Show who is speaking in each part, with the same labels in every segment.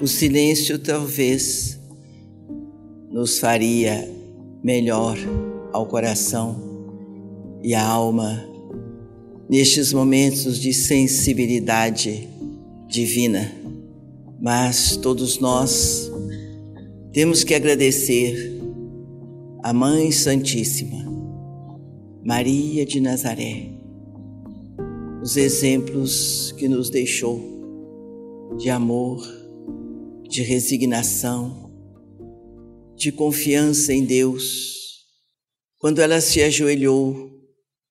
Speaker 1: O silêncio talvez nos faria melhor ao coração e à alma nestes momentos de sensibilidade divina. Mas todos nós temos que agradecer a Mãe Santíssima, Maria de Nazaré, os exemplos que nos deixou de amor, de resignação, de confiança em Deus, quando ela se ajoelhou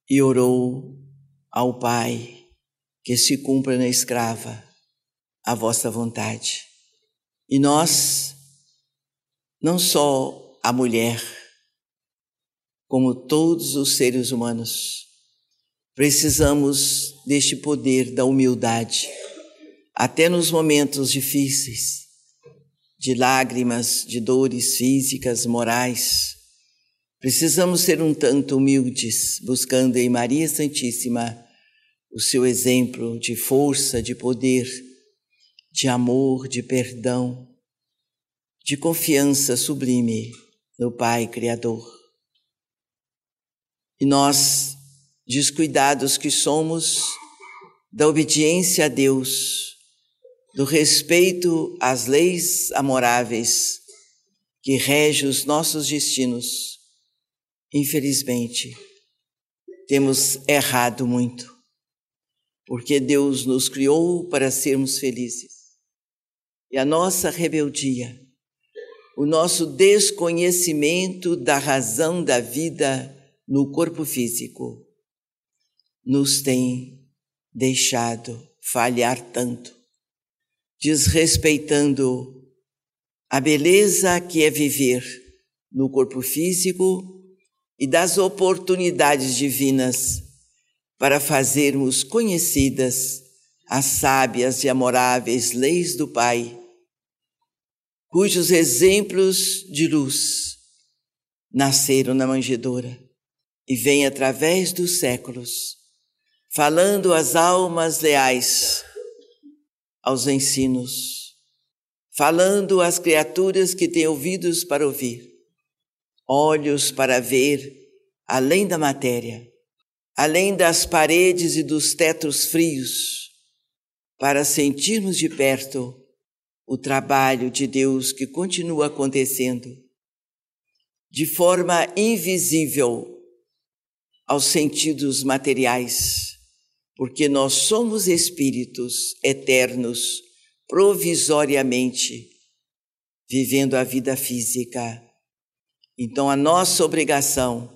Speaker 1: e orou ao Pai, que se cumpra na escrava a vossa vontade. E nós, não só a mulher, como todos os seres humanos, precisamos deste poder da humildade, até nos momentos difíceis de lágrimas, de dores físicas, morais. Precisamos ser um tanto humildes, buscando em Maria Santíssima o seu exemplo de força, de poder, de amor, de perdão, de confiança sublime no Pai Criador. E nós, descuidados que somos da obediência a Deus, do respeito às leis amoráveis que regem os nossos destinos, infelizmente, temos errado muito, porque Deus nos criou para sermos felizes. E a nossa rebeldia, o nosso desconhecimento da razão da vida no corpo físico, nos tem deixado falhar tanto desrespeitando a beleza que é viver no corpo físico e das oportunidades divinas para fazermos conhecidas as sábias e amoráveis leis do Pai, cujos exemplos de luz nasceram na manjedoura e vêm através dos séculos, falando às almas leais aos ensinos, falando às criaturas que têm ouvidos para ouvir, olhos para ver além da matéria, além das paredes e dos tetos frios, para sentirmos de perto o trabalho de Deus que continua acontecendo de forma invisível aos sentidos materiais porque nós somos espíritos eternos, provisoriamente, vivendo a vida física. Então, a nossa obrigação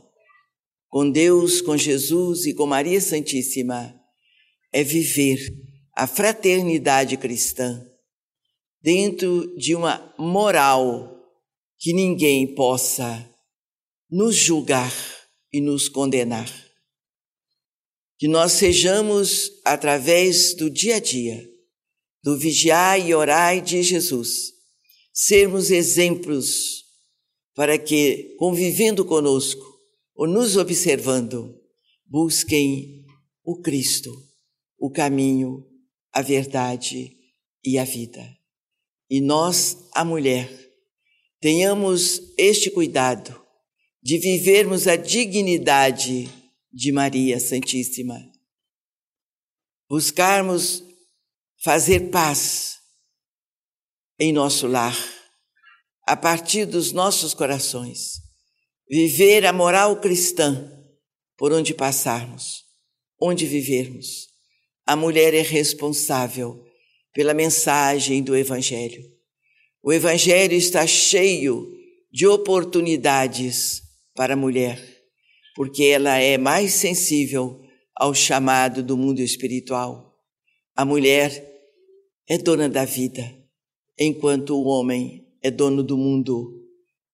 Speaker 1: com Deus, com Jesus e com Maria Santíssima é viver a fraternidade cristã dentro de uma moral que ninguém possa nos julgar e nos condenar que nós sejamos, através do dia a dia, do vigiar e orar de Jesus, sermos exemplos para que, convivendo conosco ou nos observando, busquem o Cristo, o caminho, a verdade e a vida. E nós, a mulher, tenhamos este cuidado de vivermos a dignidade de Maria Santíssima. Buscarmos fazer paz em nosso lar, a partir dos nossos corações. Viver a moral cristã por onde passarmos, onde vivermos. A mulher é responsável pela mensagem do Evangelho. O Evangelho está cheio de oportunidades para a mulher porque ela é mais sensível ao chamado do mundo espiritual. A mulher é dona da vida, enquanto o homem é dono do mundo.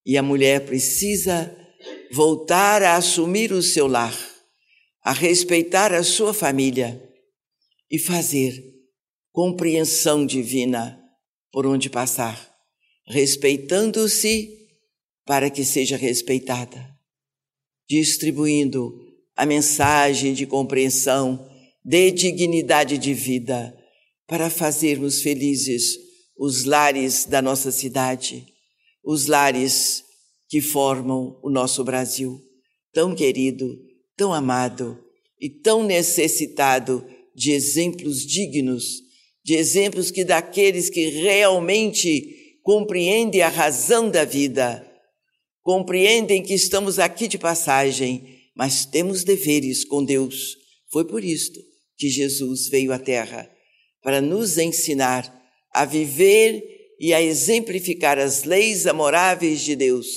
Speaker 1: E a mulher precisa voltar a assumir o seu lar, a respeitar a sua família e fazer compreensão divina por onde passar, respeitando-se para que seja respeitada distribuindo a mensagem de compreensão, de dignidade de vida, para fazermos felizes os lares da nossa cidade, os lares que formam o nosso Brasil, tão querido, tão amado e tão necessitado de exemplos dignos, de exemplos que daqueles que realmente compreendem a razão da vida, compreendem que estamos aqui de passagem, mas temos deveres com Deus. Foi por isto que Jesus veio à Terra para nos ensinar a viver e a exemplificar as leis amoráveis de Deus.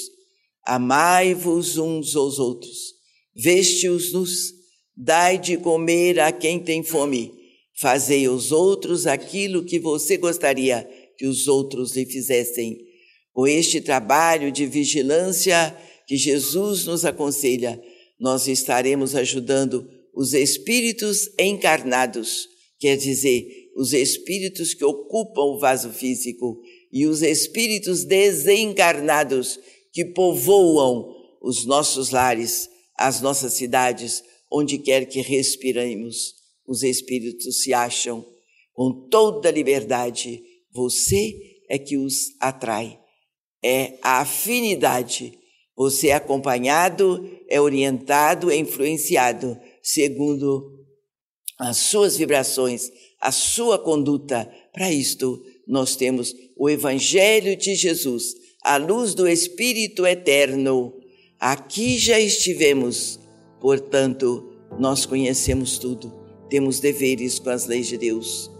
Speaker 1: Amai-vos uns aos outros, veste-os-nos, dai de comer a quem tem fome, fazei aos outros aquilo que você gostaria que os outros lhe fizessem. Com este trabalho de vigilância que Jesus nos aconselha, nós estaremos ajudando os espíritos encarnados, quer dizer, os espíritos que ocupam o vaso físico e os espíritos desencarnados que povoam os nossos lares, as nossas cidades, onde quer que respiremos. Os espíritos se acham com toda liberdade. Você é que os atrai. É a afinidade. Você é acompanhado, é orientado, é influenciado segundo as suas vibrações, a sua conduta. Para isto, nós temos o Evangelho de Jesus, a luz do Espírito eterno. Aqui já estivemos, portanto, nós conhecemos tudo, temos deveres com as leis de Deus.